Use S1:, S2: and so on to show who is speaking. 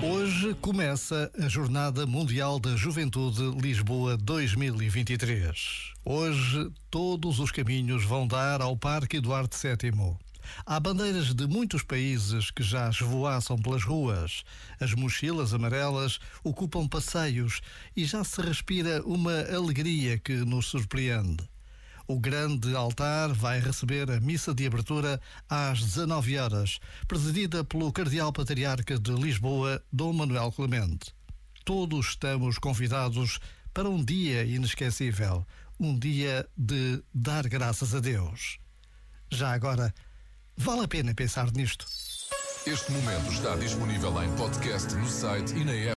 S1: Hoje começa a Jornada Mundial da Juventude Lisboa 2023. Hoje todos os caminhos vão dar ao Parque Eduardo VII. Há bandeiras de muitos países que já esvoaçam pelas ruas. As mochilas amarelas ocupam passeios e já se respira uma alegria que nos surpreende. O grande altar vai receber a missa de abertura às 19 horas, presidida pelo Cardeal Patriarca de Lisboa, Dom Manuel Clemente. Todos estamos convidados para um dia inesquecível, um dia de dar graças a Deus. Já agora, vale a pena pensar nisto.
S2: Este momento está disponível em podcast no site e na app.